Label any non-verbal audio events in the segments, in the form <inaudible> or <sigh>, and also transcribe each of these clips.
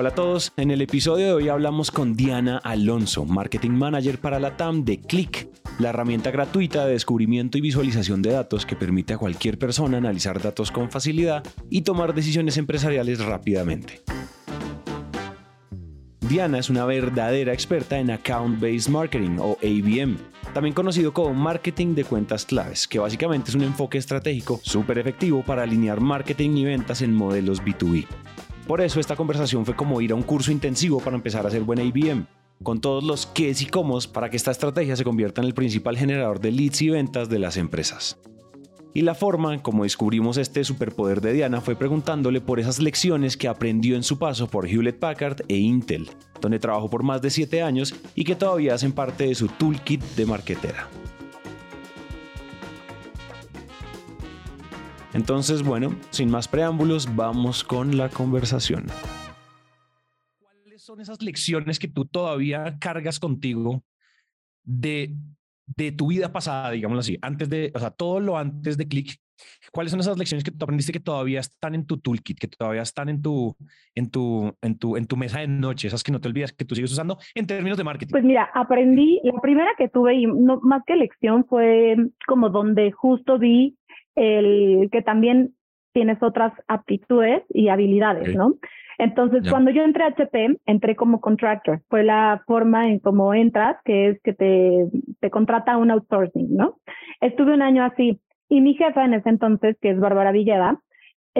Hola a todos, en el episodio de hoy hablamos con Diana Alonso, Marketing Manager para la TAM de Click, la herramienta gratuita de descubrimiento y visualización de datos que permite a cualquier persona analizar datos con facilidad y tomar decisiones empresariales rápidamente. Diana es una verdadera experta en Account Based Marketing o ABM, también conocido como marketing de cuentas claves, que básicamente es un enfoque estratégico súper efectivo para alinear marketing y ventas en modelos B2B. Por eso esta conversación fue como ir a un curso intensivo para empezar a hacer buen IBM, con todos los qués y cómo para que esta estrategia se convierta en el principal generador de leads y ventas de las empresas. Y la forma como descubrimos este superpoder de Diana fue preguntándole por esas lecciones que aprendió en su paso por Hewlett Packard e Intel, donde trabajó por más de 7 años y que todavía hacen parte de su toolkit de marketera. Entonces, bueno, sin más preámbulos, vamos con la conversación. ¿Cuáles son esas lecciones que tú todavía cargas contigo de, de tu vida pasada, digámoslo así, antes de, o sea, todo lo antes de Click? ¿Cuáles son esas lecciones que tú aprendiste que todavía están en tu toolkit, que todavía están en tu, en tu, en tu, en tu mesa de noche, esas que no te olvidas que tú sigues usando en términos de marketing? Pues mira, aprendí, la primera que tuve y no, más que lección fue como donde justo vi el que también tienes otras aptitudes y habilidades, ¿no? Entonces, cuando yo entré a HP, entré como contractor. Fue la forma en cómo entras, que es que te, te contrata un outsourcing, ¿no? Estuve un año así. Y mi jefa en ese entonces, que es Bárbara Villeda,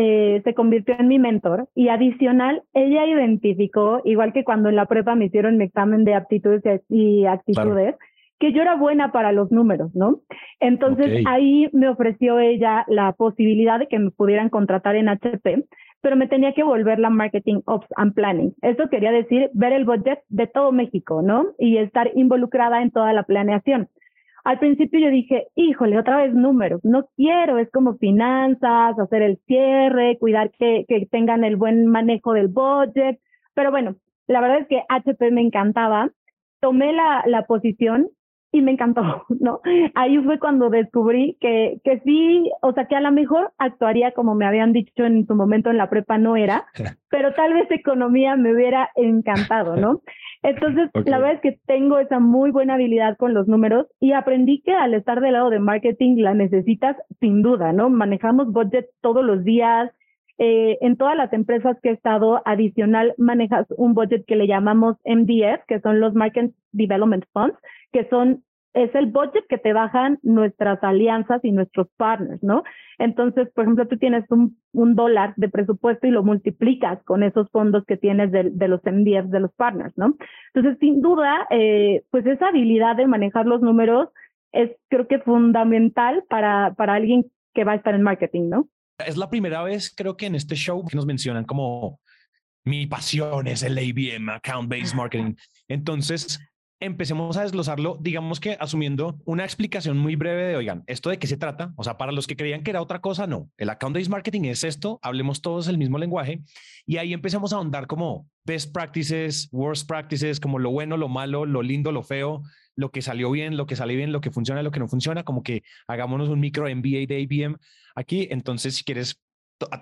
eh, se convirtió en mi mentor y adicional, ella identificó, igual que cuando en la prepa me hicieron mi examen de aptitudes y actitudes, que yo era buena para los números, ¿no? Entonces ahí me ofreció ella la posibilidad de que me pudieran contratar en HP, pero me tenía que volver la Marketing Ops and Planning. Eso quería decir ver el budget de todo México, ¿no? Y estar involucrada en toda la planeación. Al principio yo dije, híjole, otra vez números, no quiero, es como finanzas, hacer el cierre, cuidar que, que tengan el buen manejo del budget, pero bueno, la verdad es que HP me encantaba tomé la, la posición y me encantó, <laughs> ¿no? Ahí fue cuando descubrí que, que sí, o sea, que a lo mejor actuaría como me habían dicho en su momento en la prepa, no era, <laughs> pero tal vez economía me hubiera encantado, ¿no? Entonces, la verdad es que tengo esa muy buena habilidad con los números y aprendí que al estar del lado de marketing la necesitas sin duda, ¿no? Manejamos budget todos los días. Eh, en todas las empresas que he estado, adicional manejas un budget que le llamamos MDF, que son los Market Development Funds, que son es el budget que te bajan nuestras alianzas y nuestros partners, ¿no? Entonces, por ejemplo, tú tienes un, un dólar de presupuesto y lo multiplicas con esos fondos que tienes de, de los MDFs de los partners, ¿no? Entonces, sin duda, eh, pues esa habilidad de manejar los números es creo que fundamental para, para alguien que va a estar en marketing, ¿no? Es la primera vez, creo que en este show que nos mencionan como mi pasión es el ABM, Account Based Marketing. Entonces, empecemos a desglosarlo, digamos que asumiendo una explicación muy breve de, oigan, ¿esto de qué se trata? O sea, para los que creían que era otra cosa, no. El account-based marketing es esto, hablemos todos el mismo lenguaje y ahí empezamos a ahondar como best practices, worst practices, como lo bueno, lo malo, lo lindo, lo feo, lo que salió bien, lo que sale bien, lo que funciona, lo que no funciona, como que hagámonos un micro MBA de ABM aquí. Entonces, si quieres,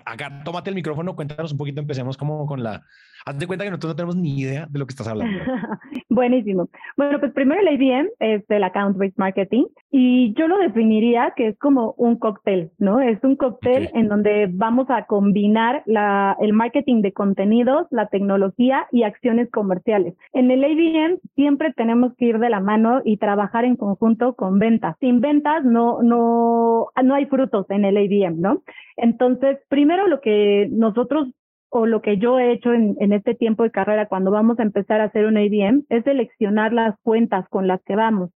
acá, tómate el micrófono, cuéntanos un poquito, empecemos como con la Haz de cuenta que nosotros no tenemos ni idea de lo que estás hablando. <laughs> Buenísimo. Bueno, pues primero el ABM es el Account Based Marketing y yo lo definiría que es como un cóctel, ¿no? Es un cóctel en donde vamos a combinar la, el marketing de contenidos, la tecnología y acciones comerciales. En el ABM siempre tenemos que ir de la mano y trabajar en conjunto con ventas. Sin ventas no, no, no hay frutos en el ABM, ¿no? Entonces, primero lo que nosotros o lo que yo he hecho en, este tiempo de carrera cuando vamos a empezar a hacer un ABM es seleccionar las cuentas con las que vamos.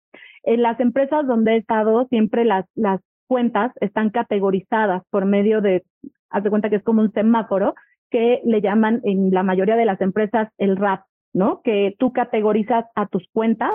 En las empresas donde he estado, siempre las, las cuentas están categorizadas por medio de, haz de cuenta que es como un semáforo que le llaman en la mayoría de las empresas el RAP, ¿no? Que tú categorizas a tus cuentas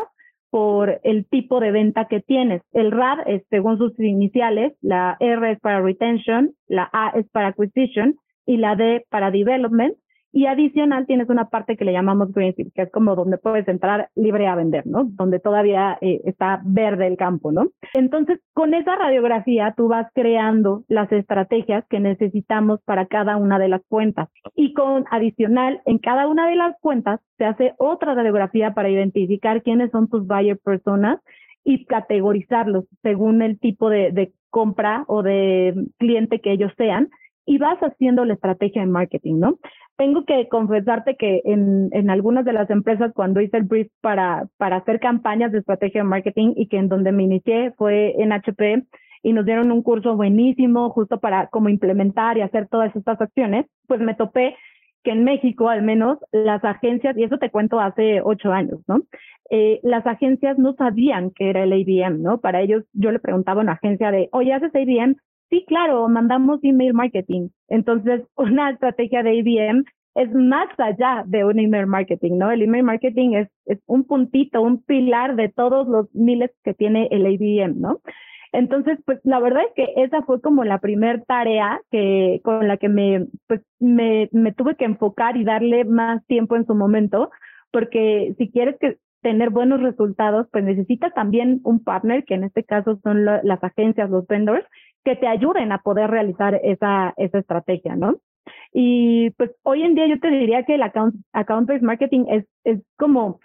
por el tipo de venta que tienes. El RAD es según sus iniciales, la R es para retention, la A es para acquisition y la D para development. Y adicional tienes una parte que le llamamos greenfield, que es como donde puedes entrar libre a vender, ¿no? Donde todavía eh, está verde el campo, ¿no? Entonces, con esa radiografía tú vas creando las estrategias que necesitamos para cada una de las cuentas. Y con adicional, en cada una de las cuentas se hace otra radiografía para identificar quiénes son tus buyer personas y categorizarlos según el tipo de, de compra o de cliente que ellos sean y vas haciendo la estrategia de marketing, ¿no? Tengo que confesarte que en, en algunas de las empresas cuando hice el brief para, para hacer campañas de estrategia de marketing y que en donde me inicié fue en HP y nos dieron un curso buenísimo justo para cómo implementar y hacer todas estas acciones, pues me topé que en México al menos las agencias, y eso te cuento hace ocho años, ¿no? Eh, las agencias no sabían que era el ABM, ¿no? Para ellos yo le preguntaba a una agencia de, oye, ¿haces ABM? Sí, claro, mandamos email marketing. Entonces, <laughs> una estrategia de IBM es más allá de un email marketing, ¿no? El email marketing es, es un puntito, un pilar de todos los miles que tiene el IBM, ¿no? Entonces, pues la verdad es que esa fue como la primer tarea que con la que me, pues, me, me tuve que enfocar y darle más tiempo en su momento, porque si quieres que tener buenos resultados, pues necesitas también un partner, que en este caso son las agencias, los vendors, que te ayuden a poder realizar esa, esa estrategia, ¿no? Y pues hoy en día yo te diría que el account, account-based marketing es, es como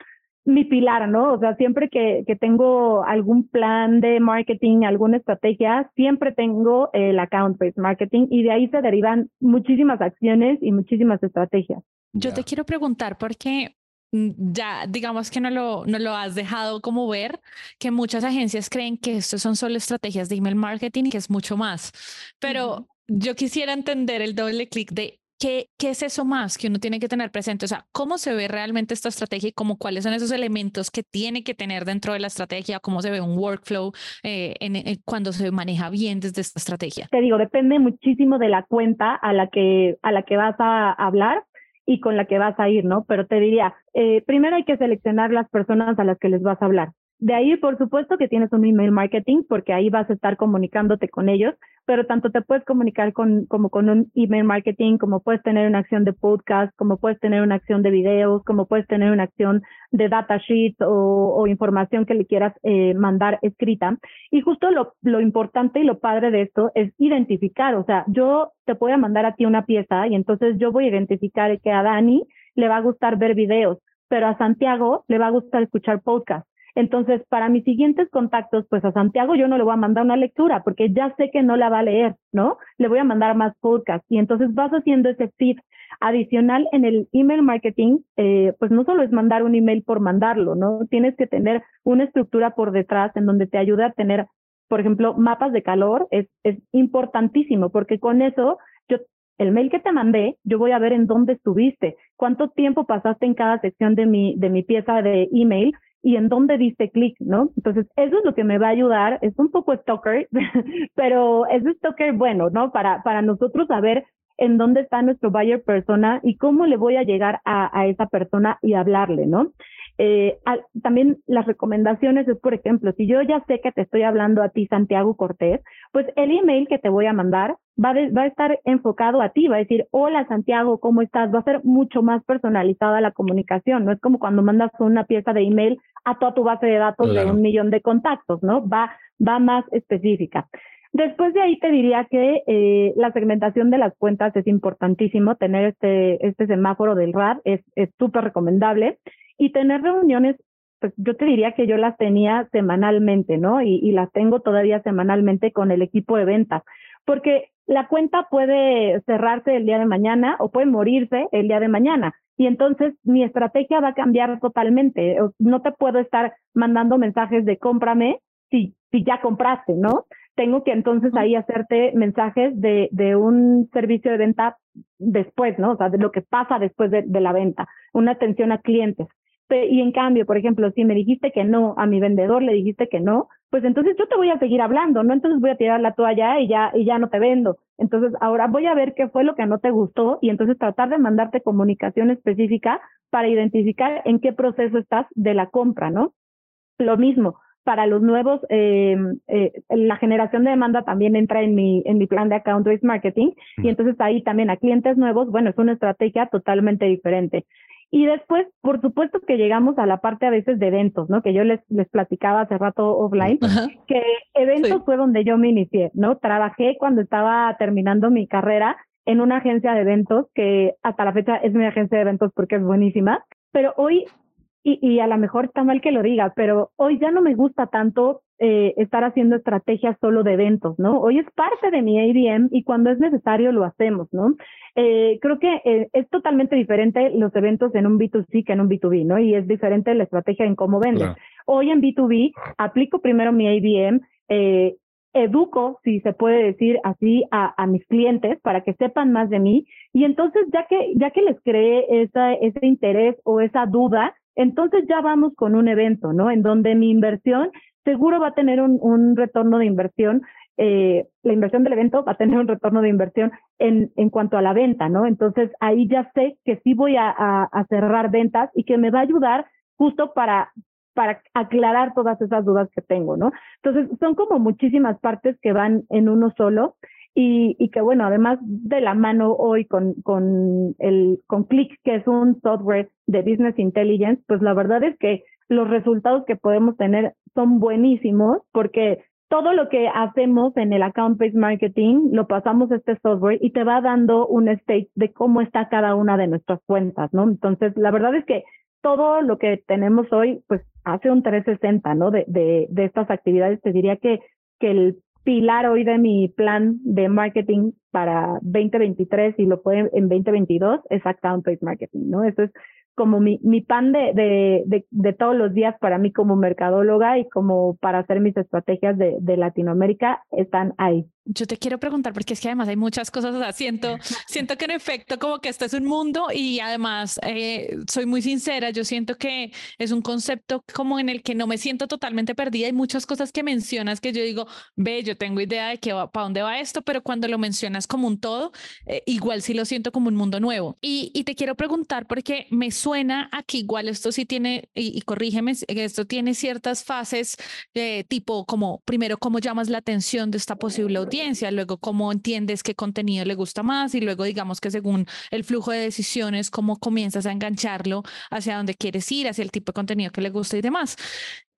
mi pilar, ¿no? O sea, siempre que, que tengo algún plan de marketing, alguna estrategia, siempre tengo el account-based marketing y de ahí se derivan muchísimas acciones y muchísimas estrategias. Yo te quiero preguntar por qué Mm, ya digamos que no lo, no lo has dejado como ver, que muchas agencias creen que esto son solo estrategias de email marketing y que es mucho más. Pero yo quisiera entender el doble clic de qué, qué es eso más que uno tiene que tener presente. O sea, cómo se ve realmente esta estrategia y cómo, cuáles son esos elementos que tiene que tener dentro de la estrategia, cómo se ve un workflow eh, en, cuando se maneja bien desde esta estrategia. Te digo, depende muchísimo de la cuenta a la que, a la que vas a hablar y con la que vas a ir, ¿no? Pero te diría, eh, primero hay que seleccionar las personas a las que les vas a hablar. De ahí, por supuesto, que tienes un email marketing, porque ahí vas a estar comunicándote con ellos, pero tanto te puedes comunicar con, como con un email marketing, como puedes tener una acción de podcast, como puedes tener una acción de videos, como puedes tener una acción de datasheet o, o información que le quieras eh, mandar escrita. Y justo lo, lo importante y lo padre de esto es identificar, o sea, yo te voy a mandar a ti una pieza y entonces yo voy a identificar que a Dani le va a gustar ver videos, pero a Santiago le va a gustar escuchar podcast entonces, para mis siguientes contactos, pues a Santiago yo no le voy a mandar una lectura porque ya sé que no la va a leer, ¿no? Le voy a mandar más podcast y entonces vas haciendo ese feed adicional en el email marketing, eh, pues no solo es mandar un email por mandarlo, ¿no? Tienes que tener una estructura por detrás en donde te ayude a tener, por ejemplo, mapas de calor, es, es importantísimo porque con eso yo el mail que te mandé, yo voy a ver en dónde estuviste, cuánto tiempo pasaste en cada sección de mi, de mi pieza de email y en dónde diste clic, ¿no? Entonces, eso es lo que me va a ayudar, es un poco stalker, <laughs> pero es stalker bueno, ¿no? Para, para nosotros saber en dónde está nuestro buyer persona y cómo le voy a llegar a, a esa persona y hablarle, ¿no? Eh, también las recomendaciones es, por ejemplo, si yo ya sé que te estoy hablando a ti, Santiago Cortés, pues el email que te voy a mandar va, va a estar enfocado a ti, va a decir, hola Santiago, ¿cómo estás? Va a ser mucho más personalizada la comunicación, no es como cuando mandas una pieza de email a toda tu base de datos de un millón de contactos, ¿no? Va, va más específica. Después de ahí te diría que eh, la segmentación de las cuentas es importantísimo, tener este, este semáforo del RAD es súper recomendable y tener reuniones, pues yo te diría que yo las tenía semanalmente, ¿no? Y, y las tengo todavía semanalmente con el equipo de ventas, porque la cuenta puede cerrarse el día de mañana o puede morirse el día de mañana. Y entonces mi estrategia va a cambiar totalmente. No te puedo estar mandando mensajes de cómprame si, si ya compraste, ¿no? Tengo que entonces ahí hacerte mensajes de, de un servicio de venta después, ¿no? O sea, de lo que pasa después de, de la venta, una atención a clientes. Y en cambio, por ejemplo, si me dijiste que no, a mi vendedor le dijiste que no, pues entonces yo te voy a seguir hablando, ¿no? Entonces voy a tirar la toalla y ya, y ya no te vendo. Entonces ahora voy a ver qué fue lo que no te gustó y entonces tratar de mandarte comunicación específica para identificar en qué proceso estás de la compra, ¿no? lo mismo, para los nuevos, eh, eh, la generación de demanda también entra en mi, en mi plan de account-based marketing y entonces ahí también a clientes nuevos, bueno, es una estrategia totalmente diferente. Y después, por supuesto que llegamos a la parte a veces de eventos, ¿no? Que yo les, les platicaba hace rato offline, que eventos fue donde yo me inicié, ¿no? Trabajé cuando estaba terminando mi carrera en una agencia de eventos que hasta la fecha es mi agencia de eventos porque es buenísima, pero hoy y, y, a lo mejor está mal que lo diga, pero hoy ya no me gusta tanto eh, estar haciendo estrategias solo de eventos, ¿no? Hoy es parte de mi ADM y cuando es necesario lo hacemos, ¿no? Eh, creo que eh, es totalmente diferente los eventos en un B2C que en un B2B, ¿no? Y es diferente la estrategia en cómo vendes. Hoy en B2B aplico primero mi ABM, eh, educo, si se puede decir así, a, a, mis clientes para que sepan más de mí. Y entonces, ya que, ya que les cree esa, ese interés o esa duda, entonces ya vamos con un evento, ¿no? En donde mi inversión seguro va a tener un, un retorno de inversión. Eh, la inversión del evento va a tener un retorno de inversión en, en cuanto a la venta, ¿no? Entonces ahí ya sé que sí voy a, a, a cerrar ventas y que me va a ayudar justo para, para aclarar todas esas dudas que tengo, ¿no? Entonces, son como muchísimas partes que van en uno solo y, y que, bueno, además de la mano hoy con, con, el, con Click, que es un software de Business Intelligence, pues la verdad es que los resultados que podemos tener son buenísimos porque todo lo que hacemos en el account-based marketing lo pasamos a este software y te va dando un state de cómo está cada una de nuestras cuentas, ¿no? Entonces, la verdad es que todo lo que tenemos hoy, pues hace un 360, ¿no? De, de, de estas actividades, te diría que, que el pilar hoy de mi plan de marketing para 2023 y lo fue en 2022 es account-based marketing, ¿no? Eso es como mi, mi pan de, de, de, de, todos los días para mí como mercadóloga y como para hacer mis estrategias de, de Latinoamérica están ahí. Yo te quiero preguntar, porque es que además hay muchas cosas, o sea, siento, <laughs> siento que en efecto como que este es un mundo y además eh, soy muy sincera, yo siento que es un concepto como en el que no me siento totalmente perdida, hay muchas cosas que mencionas que yo digo, ve, yo tengo idea de que va, para dónde va esto, pero cuando lo mencionas como un todo, eh, igual sí lo siento como un mundo nuevo. Y, y, te quiero preguntar porque me suena a que igual esto sí tiene, y, y corrígeme, esto tiene ciertas fases de tipo como, primero, cómo llamas la atención de esta posible audiencia, luego cómo entiendes qué contenido le gusta más y luego digamos que según el flujo de decisiones, cómo comienzas a engancharlo hacia donde quieres ir, hacia el tipo de contenido que le gusta y demás.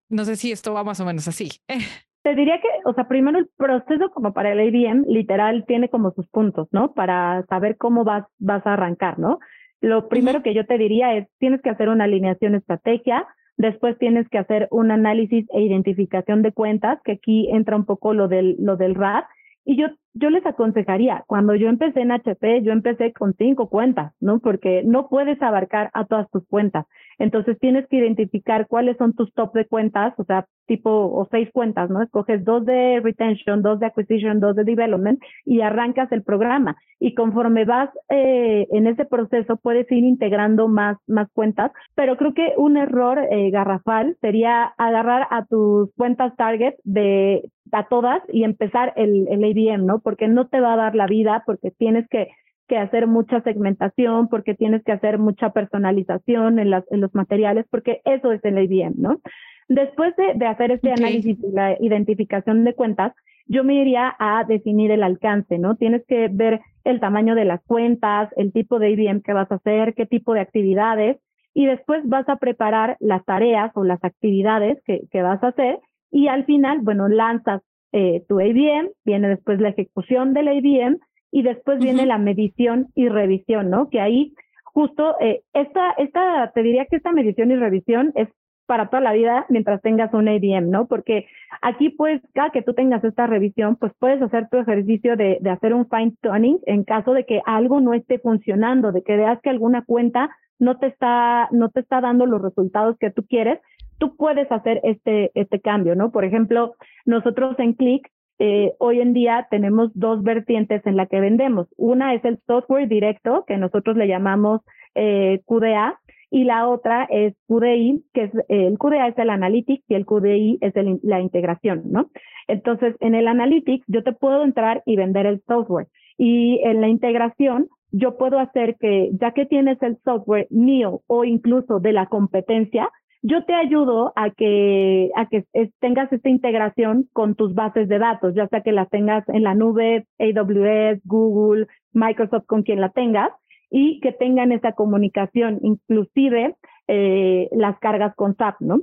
No sé si esto va más o menos así. <laughs> Te diría que, o sea, primero el proceso como para el ABM literal tiene como sus puntos, ¿no? Para saber cómo vas, vas a arrancar, ¿no? Lo primero uh -huh. que yo te diría es, tienes que hacer una alineación estrategia, después tienes que hacer un análisis e identificación de cuentas, que aquí entra un poco lo del, lo del RAD, y yo, yo les aconsejaría, cuando yo empecé en HP, yo empecé con cinco cuentas, ¿no? Porque no puedes abarcar a todas tus cuentas. Entonces tienes que identificar cuáles son tus top de cuentas, o sea, tipo, o seis cuentas, ¿no? Escoges dos de retention, dos de acquisition, dos de development y arrancas el programa. Y conforme vas eh, en ese proceso, puedes ir integrando más, más cuentas. Pero creo que un error eh, garrafal sería agarrar a tus cuentas target de a todas y empezar el, el ABM, ¿no? Porque no te va a dar la vida, porque tienes que, que hacer mucha segmentación, porque tienes que hacer mucha personalización en, las, en los materiales, porque eso es el ABM, ¿no? Después de, de hacer este okay. análisis y la identificación de cuentas, yo me iría a definir el alcance, ¿no? Tienes que ver el tamaño de las cuentas, el tipo de IBM que vas a hacer, qué tipo de actividades, y después vas a preparar las tareas o las actividades que, que vas a hacer y al final, bueno, lanzas eh, tu ABM, viene después la ejecución del ABM y después uh -huh. viene la medición y revisión, ¿no? Que ahí justo eh, esta, esta, te diría que esta medición y revisión es para toda la vida mientras tengas un ABM, ¿no? Porque aquí pues, cada que tú tengas esta revisión, pues puedes hacer tu ejercicio de, de hacer un fine tuning en caso de que algo no esté funcionando, de que veas que alguna cuenta no te está, no te está dando los resultados que tú quieres tú puedes hacer este, este cambio, ¿no? Por ejemplo, nosotros en Click eh, hoy en día tenemos dos vertientes en la que vendemos. Una es el software directo, que nosotros le llamamos eh, QDA, y la otra es QDI, que es el QDA es el Analytics y el QDI es el, la integración, ¿no? Entonces, en el Analytics yo te puedo entrar y vender el software. Y en la integración yo puedo hacer que, ya que tienes el software mío o incluso de la competencia, yo te ayudo a que, a que tengas esta integración con tus bases de datos, ya sea que las tengas en la nube, AWS, Google, Microsoft, con quien la tengas, y que tengan esa comunicación, inclusive eh, las cargas con SAP, ¿no?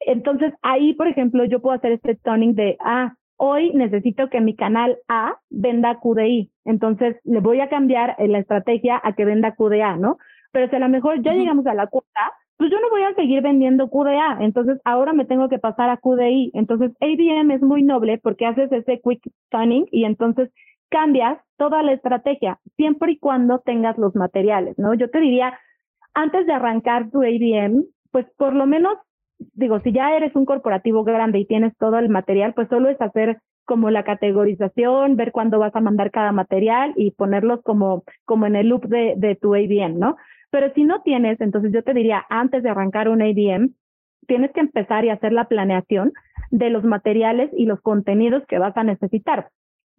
Entonces, ahí, por ejemplo, yo puedo hacer este toning de, ah, hoy necesito que mi canal A venda QDI. Entonces, le voy a cambiar eh, la estrategia a que venda QDA, ¿no? Pero si a lo mejor ya llegamos a la cuota, pues yo no voy a seguir vendiendo QDA. Entonces, ahora me tengo que pasar a QDI. Entonces, ABM es muy noble porque haces ese quick tuning y entonces cambias toda la estrategia, siempre y cuando tengas los materiales, ¿no? Yo te diría, antes de arrancar tu ABM, pues por lo menos, digo, si ya eres un corporativo grande y tienes todo el material, pues solo es hacer como la categorización, ver cuándo vas a mandar cada material y ponerlos como, como en el loop de, de tu ABM, ¿no? Pero si no tienes, entonces yo te diría, antes de arrancar un ABM, tienes que empezar y hacer la planeación de los materiales y los contenidos que vas a necesitar.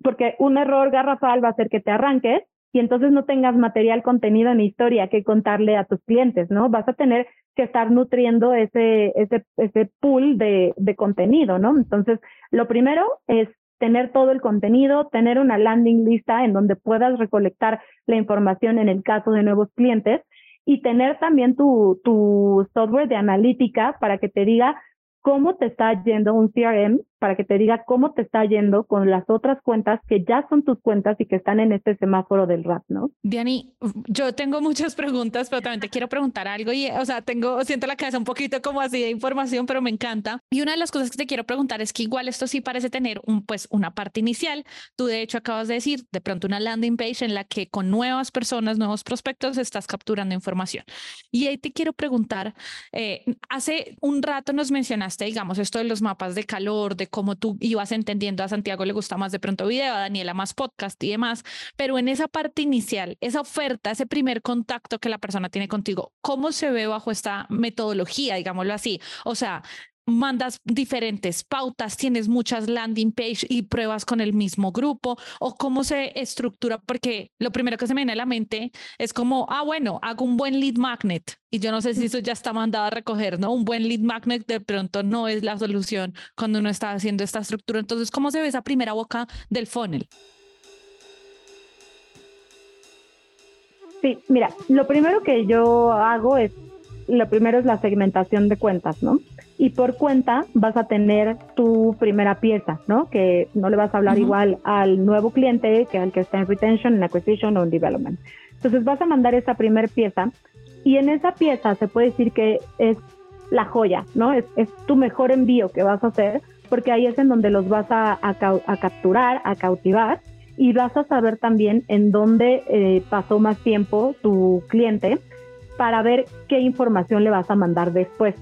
Porque un error garrafal va a hacer que te arranques y entonces no tengas material contenido ni historia que contarle a tus clientes, ¿no? Vas a tener que estar nutriendo ese, ese, ese pool de, de contenido, ¿no? Entonces, lo primero es tener todo el contenido, tener una landing lista en donde puedas recolectar la información en el caso de nuevos clientes y tener también tu, tu software de analítica para que te diga cómo te está yendo un CRM para que te diga cómo te está yendo con las otras cuentas que ya son tus cuentas y que están en este semáforo del RAP, ¿no? Diani, yo tengo muchas preguntas, pero también te quiero preguntar algo y, o sea, tengo, siento la cabeza un poquito como así de información, pero me encanta. Y una de las cosas que te quiero preguntar es que igual esto sí parece tener un, pues, una parte inicial. Tú de hecho acabas de decir, de pronto una landing page en la que con nuevas personas, nuevos prospectos, estás capturando información. Y ahí te quiero preguntar, eh, hace un rato nos mencionaste, digamos, esto de los mapas de calor, de como tú ibas entendiendo, a Santiago le gusta más de pronto video, a Daniela más podcast y demás, pero en esa parte inicial, esa oferta, ese primer contacto que la persona tiene contigo, ¿cómo se ve bajo esta metodología, digámoslo así? O sea, mandas diferentes pautas, tienes muchas landing page y pruebas con el mismo grupo o cómo se estructura, porque lo primero que se me viene a la mente es como, ah, bueno, hago un buen lead magnet y yo no sé si eso ya está mandado a recoger, ¿no? Un buen lead magnet de pronto no es la solución cuando uno está haciendo esta estructura. Entonces, ¿cómo se ve esa primera boca del funnel? Sí, mira, lo primero que yo hago es, lo primero es la segmentación de cuentas, ¿no? Y por cuenta vas a tener tu primera pieza, ¿no? Que no le vas a hablar igual al nuevo cliente que al que está en retention, en acquisition o en development. Entonces vas a mandar esa primera pieza y en esa pieza se puede decir que es la joya, ¿no? Es, es tu mejor envío que vas a hacer porque ahí es en donde los vas a, a, capturar, a cautivar y vas a saber también en dónde eh, pasó más tiempo tu cliente para ver qué información le vas a mandar después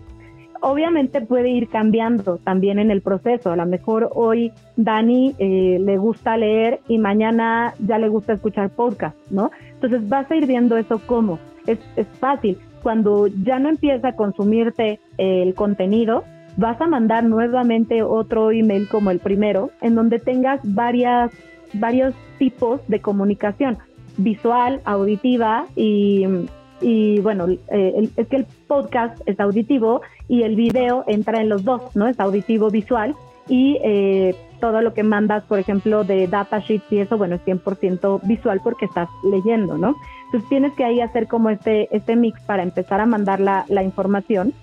obviamente puede ir cambiando también en el proceso. A lo mejor hoy Dani eh, le gusta leer y mañana ya le gusta escuchar podcast, ¿no? Entonces vas a ir viendo eso como. Es, es fácil. Cuando ya no empieza a consumirte el contenido, vas a mandar nuevamente otro email como el primero, en donde tengas varias, varios tipos de comunicación, visual, auditiva y y bueno, eh, es que el podcast es auditivo y el video entra en los dos, ¿no? Es auditivo visual y eh, todo lo que mandas, por ejemplo, de datasheets y eso, bueno, es 100% visual porque estás leyendo, ¿no? Entonces tienes que ahí hacer como este, este mix para empezar a mandar la, la información.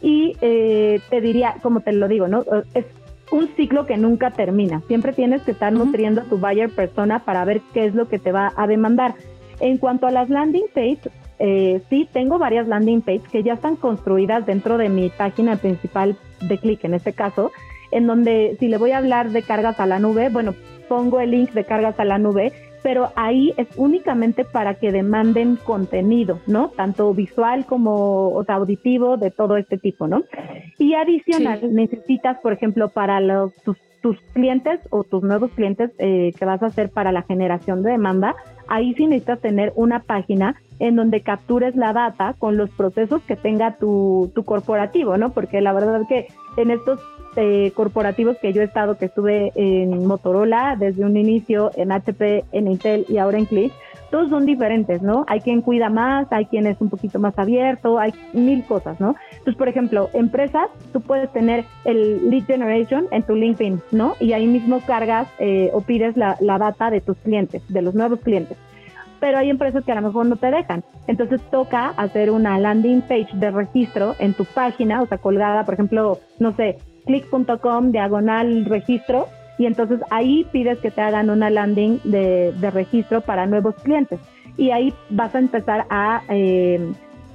Y eh, te diría, como te lo digo, ¿no? Es un ciclo que nunca termina. Siempre tienes que estar nutriendo a tu buyer persona para ver qué es lo que te va a demandar. En cuanto a las landing pages, eh, sí, tengo varias landing pages que ya están construidas dentro de mi página principal de clic, en este caso, en donde si le voy a hablar de cargas a la nube, bueno, pongo el link de cargas a la nube, pero ahí es únicamente para que demanden contenido, ¿no? Tanto visual como auditivo, de todo este tipo, ¿no? Y adicional, necesitas, por ejemplo, para los, tus, clientes o tus nuevos clientes eh, que vas a hacer para la generación de demanda, ahí sí necesitas tener una página en donde captures la data con los procesos que tenga tu, corporativo, ¿no? Porque la verdad que en estos eh, corporativos que yo he estado, que estuve en Motorola desde un inicio, en HP, en Intel y ahora en Click, todos son diferentes, ¿no? Hay quien cuida más, hay quien es un poquito más abierto, hay mil cosas, ¿no? Entonces, por ejemplo, empresas, tú puedes tener el lead generation en tu LinkedIn, ¿no? Y ahí mismo cargas eh, o pides la, la data de tus clientes, de los nuevos clientes pero hay empresas que a lo mejor no te dejan. Entonces toca hacer una landing page de registro en tu página, o sea, colgada, por ejemplo, no sé, click.com diagonal registro, y entonces ahí pides que te hagan una landing de, registro para nuevos clientes. Y ahí vas a empezar a eh,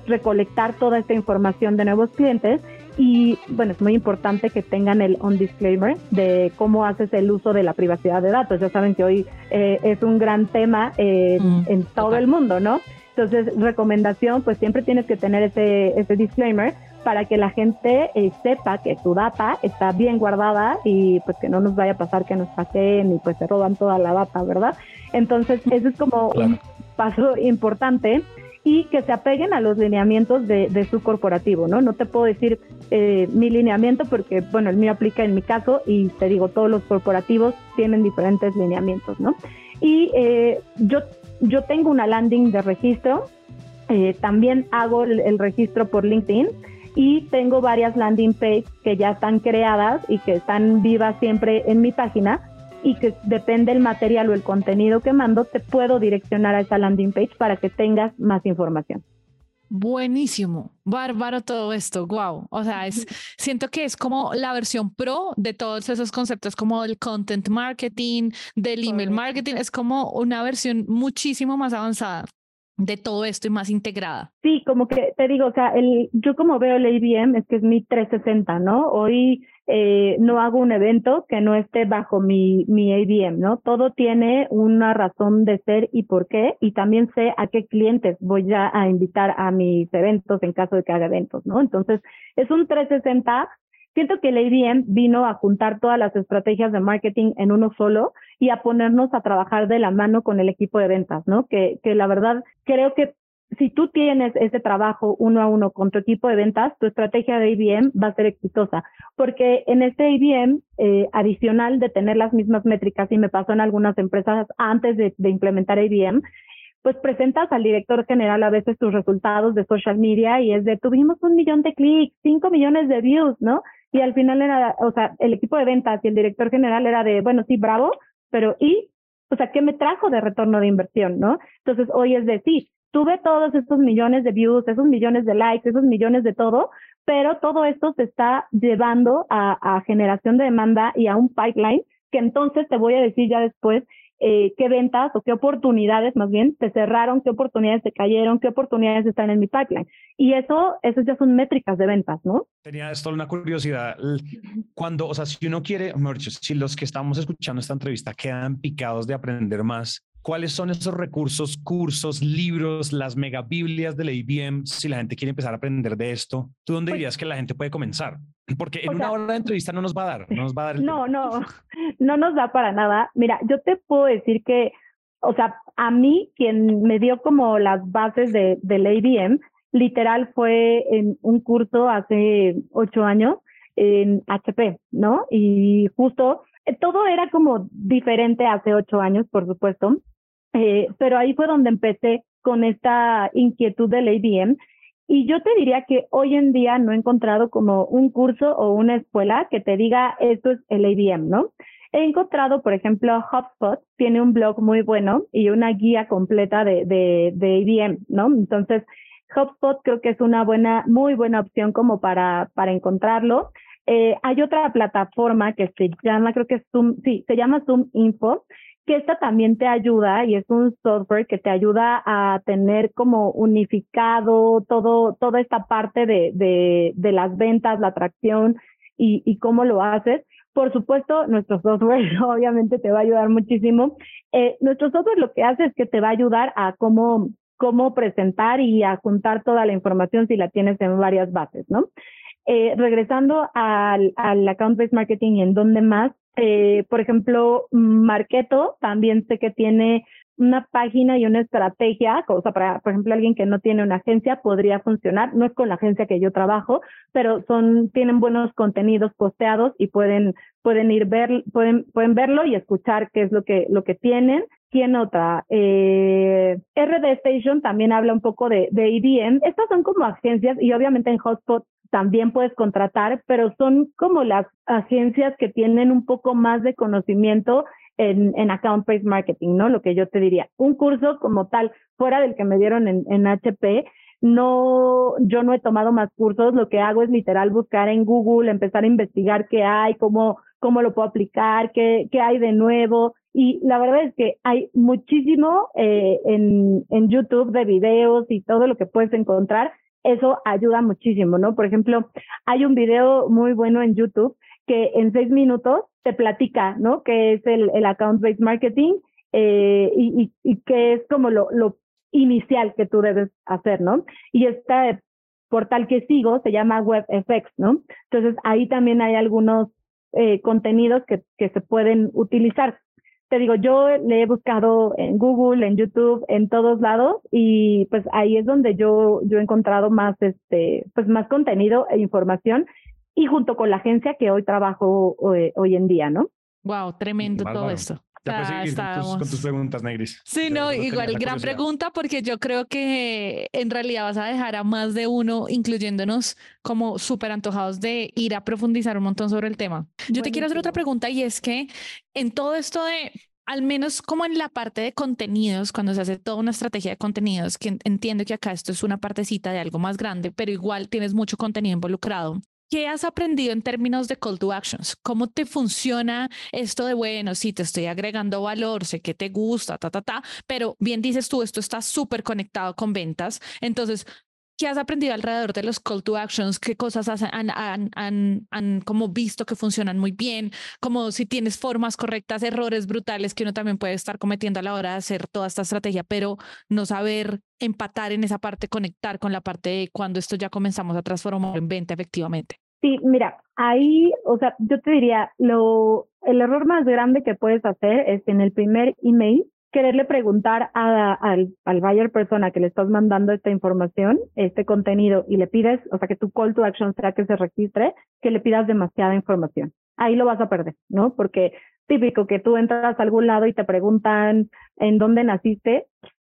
recolectar toda esta información de nuevos clientes y bueno, es muy importante que tengan el on disclaimer de cómo haces el uso de la privacidad de datos. Ya saben que hoy eh, es un gran tema eh, mm, en todo el mundo, ¿no? Entonces, recomendación, pues siempre tienes que tener ese, ese disclaimer para que la gente eh, sepa que tu data está bien guardada y pues que no nos vaya a pasar que nos pasen y pues se roban toda la data, ¿verdad? Entonces, <laughs> eso es como un paso importante y que se apeguen a los lineamientos de, su corporativo, ¿no? No te puedo decir eh, mi lineamiento porque, bueno, el mío aplica en mi caso y te digo, todos los corporativos tienen diferentes lineamientos, ¿no? Y eh, yo, yo tengo una landing de registro, eh, también hago el, registro por LinkedIn y tengo varias landing pages que ya están creadas y que están vivas siempre en mi página y que depende el material o el contenido que mando, te puedo direccionar a esa landing page para que tengas más información. Buenísimo, bárbaro todo esto, wow. O sea, es, siento que es como la versión pro de todos esos conceptos, como el content marketing, del email marketing, es como una versión muchísimo más avanzada de todo esto y más integrada. Sí, como que te digo, o sea, el, yo como veo el ABM es que es mi 360, ¿no? Hoy eh, no hago un evento que no esté bajo mi, mi ABM, ¿no? Todo tiene una razón de ser y por qué, y también sé a qué clientes voy a invitar a mis eventos en caso de que haga eventos, ¿no? Entonces, es un 360 Siento que el ABM vino a juntar todas las estrategias de marketing en uno solo y a ponernos a trabajar de la mano con el equipo de ventas, ¿no? Que, que la verdad creo que si tú tienes ese trabajo uno a uno con tu equipo de ventas, tu estrategia de IBM va a ser exitosa, porque en este IBM, eh, adicional de tener las mismas métricas, y me pasó en algunas empresas antes de, de implementar IBM, pues presentas al director general a veces tus resultados de social media y es de tuvimos un millón de clics, cinco millones de views, ¿no? Y al final era, o sea, el equipo de ventas y el director general era de, bueno, sí, bravo, pero ¿y? O sea, ¿qué me trajo de retorno de inversión, no? Entonces, hoy es de, sí, tuve todos estos millones de views, esos millones de likes, esos millones de todo, pero todo esto se está llevando a generación de demanda y a un pipeline que entonces te voy a decir ya después eh, qué ventas o qué oportunidades más bien se cerraron, qué oportunidades se cayeron, qué oportunidades están en mi pipeline. Y eso, eso ya son métricas de ventas, ¿no? Tenía esto una curiosidad. Cuando, o sea, si uno quiere, si los que estamos escuchando esta entrevista quedan picados de aprender más, ¿Cuáles son esos recursos, cursos, libros, las mega Biblias de la IBM si la gente quiere empezar a aprender de esto? ¿Tú dónde pues dirías que la gente puede comenzar? Porque en una hora de entrevista no nos va a dar, no nos va a dar. <laughs> no, no, no nos da para nada. Mira, yo te puedo decir que, o sea, a mí quien me dio como las bases de, de la IBM, literal fue en un curso hace ocho años en HP, ¿no? Y justo eh, todo era como diferente hace ocho años, por supuesto. Eh, pero ahí fue donde empecé con esta inquietud del ABM. Y yo te diría que hoy en día no he encontrado como un curso o una escuela que te diga esto es el ABM, ¿no? He encontrado, por ejemplo, HubSpot tiene un blog muy bueno y una guía completa de, de, de ABM, ¿no? Entonces, HubSpot creo que es una buena, muy buena opción como para, para encontrarlo. Eh, hay otra plataforma que se llama, creo que es Zoom, sí, se llama Zoom Info, que esta también te ayuda y es un software que te ayuda a tener como unificado todo, toda esta parte de, de, las ventas, la atracción y, y, cómo lo haces. Por supuesto, nuestro software <laughs> obviamente te va a ayudar muchísimo. Eh, nuestro software lo que hace es que te va a ayudar a cómo, cómo presentar y a juntar toda la información si la tienes en varias bases, ¿no? Eh, regresando al, al account-based marketing y en dónde más, eh, por ejemplo, Marketo también sé que tiene una página y una estrategia, o sea, para, por ejemplo, alguien que no tiene una agencia podría funcionar, no es con la agencia que yo trabajo, pero tienen buenos contenidos posteados y pueden, pueden ir ver, pueden, pueden verlo y escuchar qué es lo que, lo que tienen. ¿Quién otra? Eh, RD Station también habla un poco de, de EDM. Estas son como agencias y obviamente en Hotspot también puedes contratar, pero son como las agencias que tienen un poco más de conocimiento en, en account-based marketing, ¿no? Lo que yo te diría. Un curso como tal, fuera del que me dieron en, en HP, no, yo no he tomado más cursos, lo que hago es literal buscar en Google, empezar a investigar qué hay, cómo, cómo lo puedo aplicar, qué, qué hay de nuevo. Y la verdad es que hay muchísimo eh, en, en YouTube de videos y todo lo que puedes encontrar. Eso ayuda muchísimo, ¿no? Por ejemplo, hay un video muy bueno en YouTube que en seis minutos te platica, ¿no? Que es el, el account-based marketing eh, y, y, y que es como lo, inicial que tú debes hacer, ¿no? Y este portal que sigo se llama WebFX, ¿no? Entonces ahí también hay algunos eh, contenidos que se pueden utilizar. Te digo, yo le he buscado en Google, en YouTube, en todos lados y pues ahí es donde yo, yo he encontrado más, este, pues más contenido e información y junto con la agencia que hoy trabajo hoy, eh, hoy en día, ¿no? Wow, tremendo todo esto. Ya puedes seguir con tus, con tus, preguntas, Negris. Sí, no, igual, gran pregunta, porque yo creo que en realidad vas a dejar a más de uno, incluyéndonos como súper antojados de ir a profundizar un montón sobre el tema. Yo te quiero hacer otra pregunta y es que en todo esto de al menos como en la parte de contenidos, cuando se hace toda una estrategia de contenidos, que entiendo que acá esto es una partecita de algo más grande, pero igual tienes mucho contenido involucrado. ¿Qué has aprendido en términos de call to actions? ¿Cómo te funciona esto de, bueno, sí, te estoy agregando valor, sé que te gusta, ta, ta, ta, pero bien dices tú, esto está súper conectado con ventas. Entonces, ¿qué has aprendido alrededor de los call to actions? ¿Qué cosas han, han, han, han, como visto que funcionan muy bien? Como si tienes formas correctas, errores brutales que uno también puede estar cometiendo a la hora de hacer toda esta estrategia, pero no saber empatar en esa parte, conectar con la parte de cuando esto ya comenzamos a transformar en venta efectivamente. Sí, mira, ahí, o sea, yo te diría, lo, el error más grande que puedes hacer es en el primer email quererle preguntar a, al, al buyer persona que le estás mandando esta información, este contenido, y le pides, o sea, que tu call to action sea que se registre, que le pidas demasiada información. Ahí lo vas a perder, ¿no? Porque típico que tú entras a algún lado y te preguntan en dónde naciste,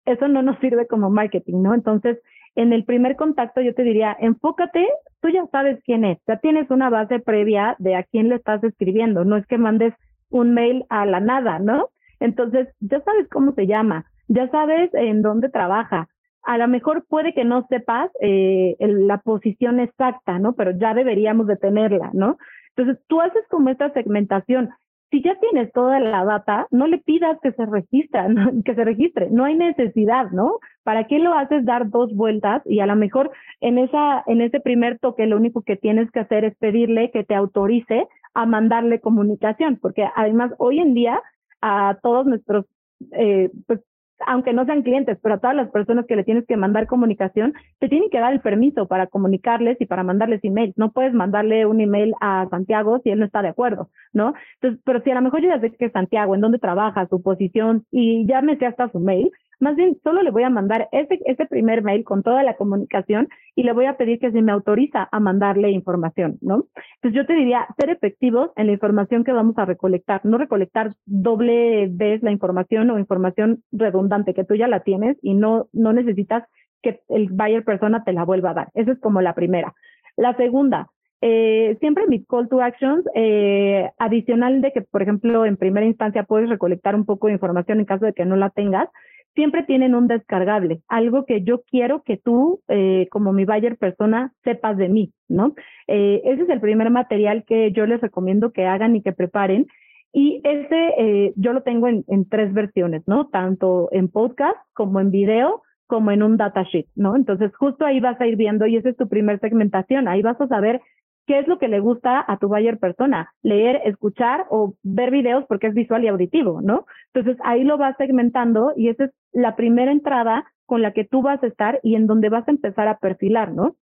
eso no nos sirve como marketing, ¿no? Entonces, en el primer contacto yo te diría, enfócate, tú ya sabes quién es, ya tienes una base previa de a quién le estás escribiendo, no es que mandes un mail a la nada, ¿no? Entonces, ya sabes cómo se llama, ya sabes en dónde trabaja. A lo mejor puede que no sepas eh, la posición exacta, ¿no? Pero ya deberíamos de tenerla, ¿no? Entonces, tú haces como esta segmentación si ya tienes toda la data, no le pidas que se registre, <laughs> que se registre, no hay necesidad, ¿no? ¿Para qué lo haces dar dos vueltas? Y a lo mejor en esa, en ese primer toque lo único que tienes que hacer es pedirle que te autorice a mandarle comunicación, porque además hoy en día a todos nuestros eh, pues, aunque no sean clientes, pero a todas las personas que le tienes que mandar comunicación, te tienen que dar el permiso para comunicarles y para mandarles emails. No puedes mandarle un email a Santiago si él no está de acuerdo, ¿no? Entonces, pero si a lo mejor yo ya sé que Santiago, en dónde trabaja, su posición, y ya me sé hasta su mail, más bien, solo le voy a mandar ese, ese primer mail con toda la comunicación y le voy a pedir que se me autoriza a mandarle información, ¿no? Entonces yo te diría, ser efectivos en la información que vamos a recolectar, no recolectar doble vez la información o información redundante que tú ya la tienes y no, no necesitas que el buyer persona te la vuelva a dar. Esa es como la primera. La segunda, eh, siempre mis call to actions, eh, adicional de que, por ejemplo, en primera instancia puedes recolectar un poco de información en caso de que no la tengas, siempre tienen un descargable, algo que yo quiero que tú, eh, como mi buyer persona, sepas de mí, ¿no? Eh, ese es el primer material que yo les recomiendo que hagan y que preparen. Y ese eh, yo lo tengo en, en, tres versiones, ¿no? Tanto en podcast como en video, como en un datasheet, ¿no? Entonces, justo ahí vas a ir viendo y esa es tu primer segmentación. Ahí vas a saber qué es lo que le gusta a tu buyer persona, leer, escuchar o ver videos porque es visual y auditivo, ¿no? Entonces ahí lo vas segmentando y esa es la primera entrada con la que tú vas a estar y en donde vas a empezar a perfilar, ¿no?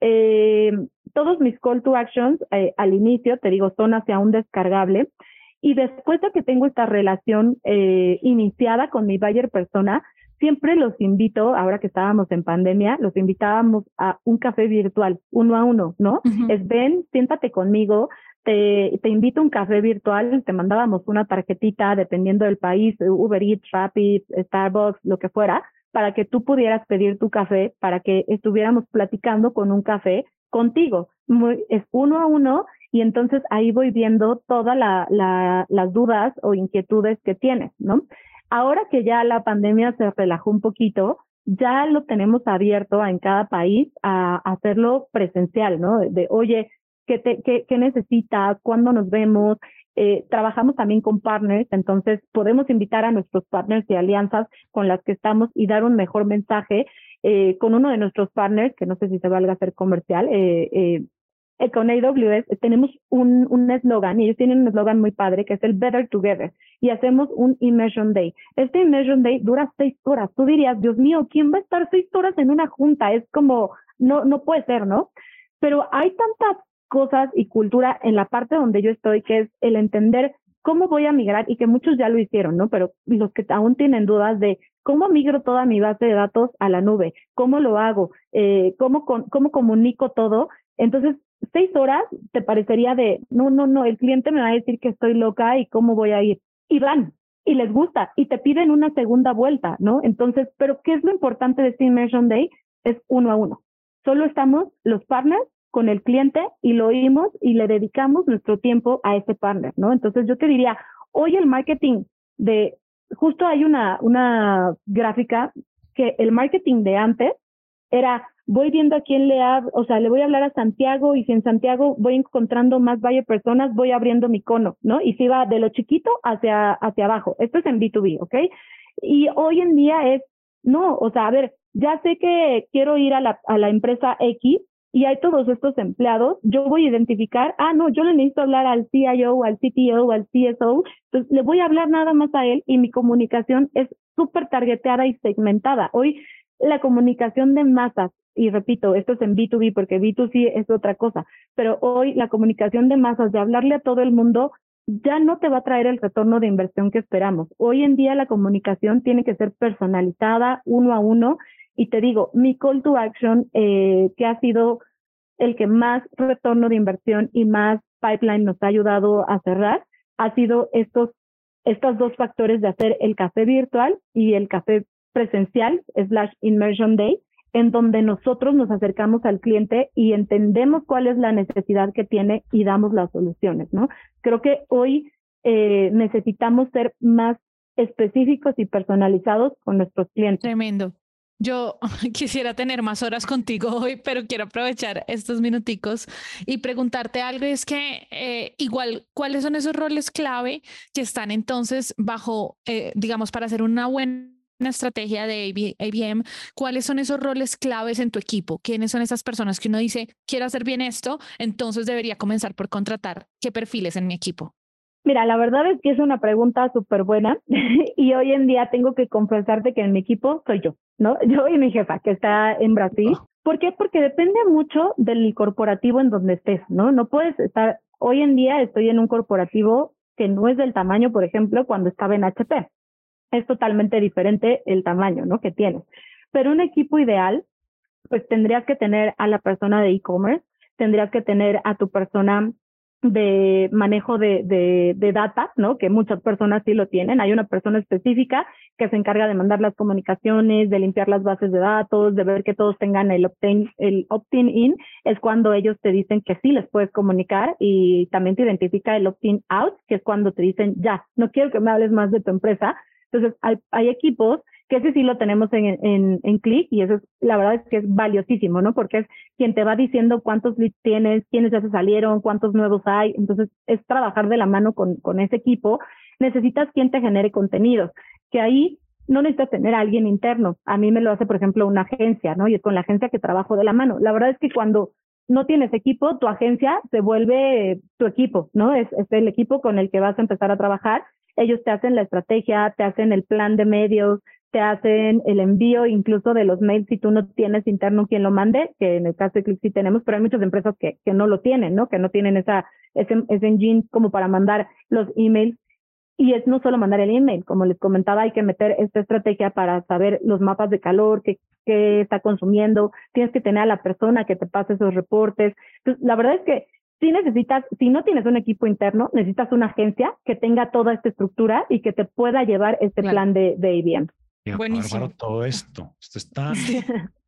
Eh, todos mis call to actions eh, al inicio, te digo, son hacia un descargable y después de que tengo esta relación eh, iniciada con mi buyer persona, siempre los invito, ahora que estábamos en pandemia, los invitábamos a un café virtual, uno a uno, ¿no? Es ven, siéntate conmigo, te, te invito a un café virtual, te mandábamos una tarjetita dependiendo del país, Uber Eats, Rapid, Starbucks, lo que fuera, para que tú pudieras pedir tu café, para que estuviéramos platicando con un café contigo. Muy, es uno a uno y entonces ahí voy viendo todas la, la, las dudas o inquietudes que tienes, ¿no? Ahora que ya la pandemia se relajó un poquito, ya lo tenemos abierto en cada país a, hacerlo presencial, ¿no? De, oye, ¿qué, te, qué, qué necesita? ¿Cuándo nos vemos? Eh, trabajamos también con partners, entonces podemos invitar a nuestros partners y alianzas con las que estamos y dar un mejor mensaje. Eh, con uno de nuestros partners, que no sé si se valga hacer comercial, eh eh, con AWS tenemos un eslogan y ellos tienen un eslogan muy padre que es el Better Together y hacemos un Immersion Day. Este Immersion Day dura seis horas. Tú dirías, Dios mío, ¿quién va a estar seis horas en una junta? Es como, no, no puede ser, ¿no? Pero hay tantas cosas y cultura en la parte donde yo estoy que es el entender cómo voy a migrar y que muchos ya lo hicieron, ¿no? Pero los que aún tienen dudas de cómo migro toda mi base de datos a la nube, cómo lo hago, eh, cómo, cómo comunico todo. Entonces, seis horas te parecería de, no, no, no, el cliente me va a decir que estoy loca y cómo voy a ir. Y van, y les gusta, y te piden una segunda vuelta, ¿no? Entonces, pero ¿qué es lo importante de este Immersion Day? Es uno a uno. Solo estamos los partners con el cliente y lo oímos y le dedicamos nuestro tiempo a ese partner, ¿no? Entonces yo te diría, hoy el marketing de, justo hay una, una gráfica que el marketing de antes era voy viendo a quién le hablo, o sea, le voy a hablar a Santiago y si en Santiago voy encontrando más valle personas, voy abriendo mi cono, ¿no? Y si va de lo chiquito hacia, hacia abajo. Esto es en B2B, ¿ok? Y hoy en día es, no, o sea, a ver, ya sé que quiero ir a la, a la empresa X y hay todos estos empleados, yo voy a identificar, ah, no, yo le necesito hablar al CIO, al CTO, al CSO, entonces le voy a hablar nada más a él y mi comunicación es súper targeteada y segmentada. Hoy la comunicación de masas y repito, esto es en B2B porque B2C es otra cosa, pero hoy la comunicación de masas, de hablarle a todo el mundo, ya no te va a traer el retorno de inversión que esperamos. Hoy en día la comunicación tiene que ser personalizada, uno a uno, y te digo, mi call to action, eh, que ha sido el que más retorno de inversión y más pipeline nos ha ayudado a cerrar, ha sido estos, estos dos factores de hacer el café virtual y el café presencial slash immersion day, en donde nosotros nos acercamos al cliente y entendemos cuál es la necesidad que tiene y damos las soluciones, ¿no? Creo que hoy eh, necesitamos ser más específicos y personalizados con nuestros clientes. Tremendo. Yo <laughs> quisiera tener más horas contigo hoy, pero quiero aprovechar estos minuticos y preguntarte algo. Es que eh, igual, ¿cuáles son esos roles clave que están entonces bajo, eh, digamos, para hacer una buena estrategia de ABM, ¿cuáles son esos roles claves en tu equipo? ¿Quiénes son esas personas que uno dice, quiero hacer bien esto, entonces debería comenzar por contratar qué perfiles en mi equipo? Mira, la verdad es que es una pregunta súper buena <laughs> y hoy en día tengo que confesarte que en mi equipo soy yo, ¿no? <laughs> Yo y mi jefa que está en Brasil. ¿Por qué? Porque depende mucho del corporativo en donde estés, ¿no? No puedes estar, hoy en día estoy en un corporativo que no es del tamaño, por ejemplo, cuando estaba en HP es totalmente diferente el tamaño, ¿no? Que tienes. Pero un equipo ideal, pues tendrías que tener a la persona de e-commerce, tendrías que tener a tu persona de manejo de, de, de, data, ¿no? Que muchas personas sí lo tienen. Hay una persona específica que se encarga de mandar las comunicaciones, de limpiar las bases de datos, de ver que todos tengan el opt-in, el opt-in in, es cuando ellos te dicen que sí les puedes comunicar y también te identifica el opt-in out, que es cuando te dicen, ya, no quiero que me hables más de tu empresa, entonces, hay, equipos que ese sí lo tenemos en, en, en Click y eso es, la verdad es que es valiosísimo, ¿no? Porque es quien te va diciendo cuántos leads tienes, quiénes ya se salieron, cuántos nuevos hay. Entonces, es trabajar de la mano con, con ese equipo. Necesitas quien te genere contenidos, que ahí no necesitas tener a alguien interno. A mí me lo hace, por ejemplo, una agencia, ¿no? Y es con la agencia que trabajo de la mano. La verdad es que cuando no tienes equipo, tu agencia se vuelve tu equipo, ¿no? Es, es el equipo con el que vas a empezar a trabajar ellos te hacen la estrategia, te hacen el plan de medios, te hacen el envío incluso de los mails si tú no tienes interno quien lo mande, que en el caso de Click sí tenemos, pero hay muchas empresas que, que no lo tienen, ¿no? Que no tienen esa, ese, ese engine como para mandar los emails. Y es no solo mandar el email, como les comentaba, hay que meter esta estrategia para saber los mapas de calor, qué, qué está consumiendo, tienes que tener a la persona que te pase esos reportes. La verdad es que sí necesitas, si no tienes un equipo interno, necesitas una agencia que tenga toda esta estructura y que te pueda llevar este plan de, de IBM. Buenísimo. todo esto. Esto está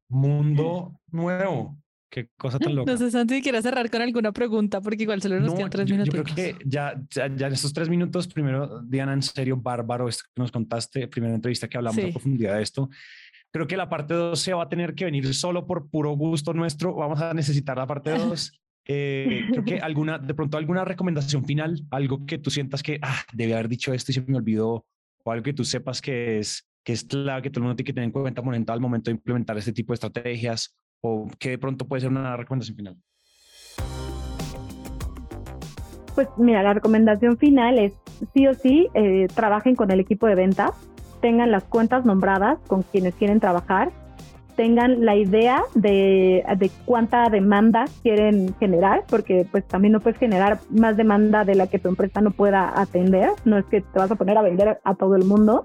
mundo nuevo. Qué cosa tan loca. No sé, Santi, quieres cerrar con alguna pregunta, porque igual solo nos quedan tres minutos. Yo creo que ya, ya, en estos tres minutos, primero, Diana, en serio, bárbaro, esto que nos contaste, primera entrevista que hablamos a profundidad de esto. Creo que la parte 2 se va a tener que venir solo por puro gusto nuestro. Vamos a necesitar la parte <laughs> 2. Eh, creo que alguna, de pronto alguna recomendación final, algo que tú sientas que ah, debe haber dicho esto y se me olvidó, o algo que tú sepas que es, que es clave, que todo el mundo tiene que tener en cuenta al momento de implementar este tipo de estrategias, o que de pronto puede ser una recomendación final. Pues mira, la recomendación final es sí o sí eh, trabajen con el equipo de ventas, tengan las cuentas nombradas con quienes quieren trabajar, tengan la idea de, de, cuánta demanda quieren generar, porque pues también no puedes generar más demanda de la que tu empresa no pueda atender, no es que te vas a poner a vender a todo el mundo,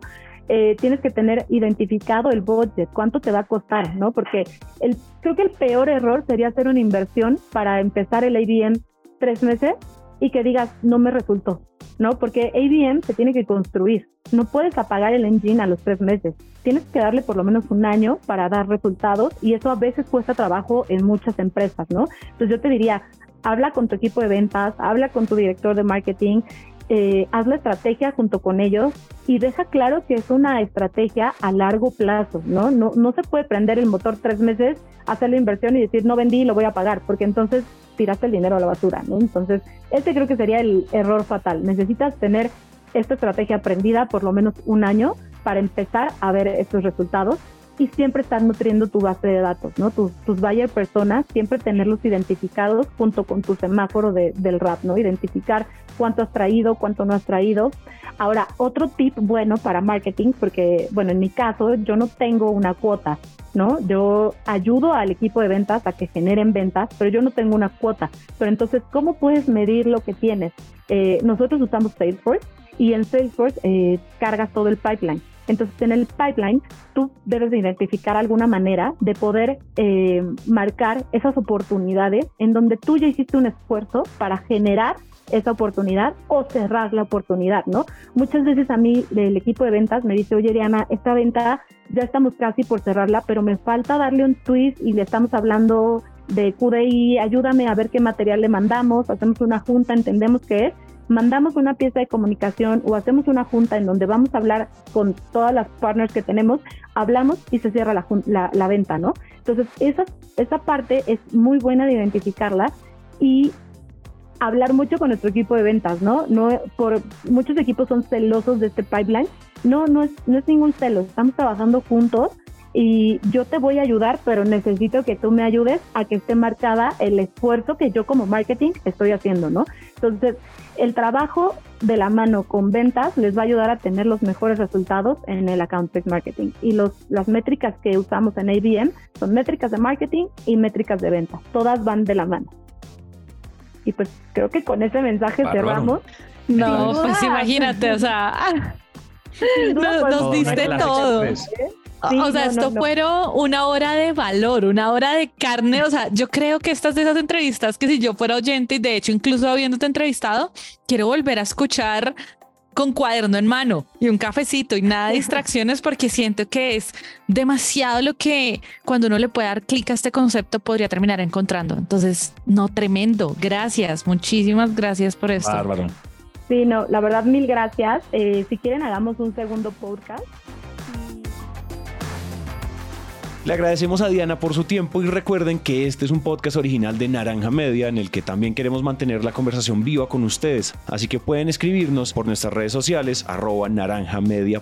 eh, tienes que tener identificado el budget, cuánto te va a costar, ¿no? Porque el, creo que el peor error sería hacer una inversión para empezar el ABM tres meses y que digas, no me resultó, ¿no? Porque ABM se tiene que construir. No puedes apagar el engine a los tres meses. Tienes que darle por lo menos un año para dar resultados y eso a veces cuesta trabajo en muchas empresas, ¿no? Entonces yo te diría, habla con tu equipo de ventas, habla con tu director de marketing, eh, haz la estrategia junto con ellos y deja claro que es una estrategia a largo plazo, ¿no? No, no se puede prender el motor tres meses, hacer la inversión y decir no vendí y lo voy a pagar, porque entonces tiraste el dinero a la basura, ¿no? Entonces, este creo que sería el error fatal. Necesitas tener esta estrategia aprendida por lo menos un año para empezar a ver estos resultados y siempre estar nutriendo tu base de datos, ¿no? Tus, tus buyer personas, siempre tenerlos identificados junto con tu semáforo de, del RAP, ¿no? Identificar cuánto has traído, cuánto no has traído. Ahora, otro tip bueno para marketing, porque, bueno, en mi caso, yo no tengo una cuota, ¿no? Yo ayudo al equipo de ventas a que generen ventas, pero yo no tengo una cuota. Pero entonces, ¿cómo puedes medir lo que tienes? Eh, nosotros usamos Salesforce y en Salesforce eh, cargas todo el pipeline. Entonces, en el pipeline, tú debes de identificar alguna manera de poder eh, marcar esas oportunidades en donde tú ya hiciste un esfuerzo para generar esa oportunidad o cerrar la oportunidad, ¿no? Muchas veces a mí el equipo de ventas me dice, oye, Diana, esta venta ya estamos casi por cerrarla, pero me falta darle un twist y le estamos hablando de QDI, ayúdame a ver qué material le mandamos, hacemos una junta, entendemos qué es mandamos una pieza de comunicación o hacemos una junta en donde vamos a hablar con todas las partners que tenemos, hablamos y se cierra la, la, venta, ¿no? Entonces, esa, esa parte es muy buena de identificarla y hablar mucho con nuestro equipo de ventas, ¿no? No por muchos equipos son celosos de este pipeline. No, no es no es ningún celo, estamos trabajando juntos y yo te voy a ayudar, pero necesito que tú me ayudes a que esté marcada el esfuerzo que yo como marketing estoy haciendo, ¿no? Entonces, el trabajo de la mano con ventas les va a ayudar a tener los mejores resultados en el account-based marketing. Y los, las métricas que usamos en ABM son métricas de marketing y métricas de ventas. Todas van de la mano. Y pues creo que con ese mensaje cerramos. No, pues imagínate, o sea, <laughs> nos, diste todo. O sea, esto fueron una hora de valor, una hora de carne. O sea, yo creo que estas de esas entrevistas que si yo fuera oyente y de hecho incluso habiéndote entrevistado, quiero volver a escuchar con cuaderno en mano y un cafecito y nada de <laughs> distracciones porque siento que es demasiado lo que cuando uno le puede dar clic a este concepto podría terminar encontrando. Entonces, no, tremendo. Gracias, muchísimas gracias por esto. Bárbaro. Sí, no, la verdad, mil gracias. Eh, si quieren, hagamos un segundo podcast. Le agradecemos a Diana por su tiempo y recuerden que este es un podcast original de Naranja Media en el que también queremos mantener la conversación viva con ustedes. Así que pueden escribirnos por nuestras redes sociales arroba naranja media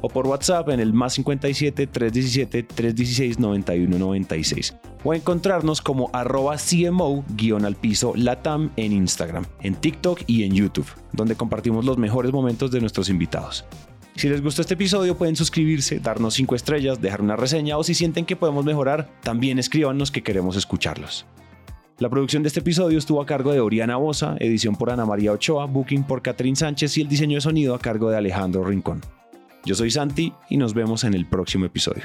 o por WhatsApp en el más 57 317 316 9196 o encontrarnos como arroba CMO guion al piso Latam en Instagram, en TikTok y en YouTube, donde compartimos los mejores momentos de nuestros invitados. Si les gustó este episodio pueden suscribirse, darnos 5 estrellas, dejar una reseña o si sienten que podemos mejorar, también escríbanos que queremos escucharlos. La producción de este episodio estuvo a cargo de Oriana Bosa, edición por Ana María Ochoa, booking por Catherine Sánchez y el diseño de sonido a cargo de Alejandro Rincón. Yo soy Santi y nos vemos en el próximo episodio.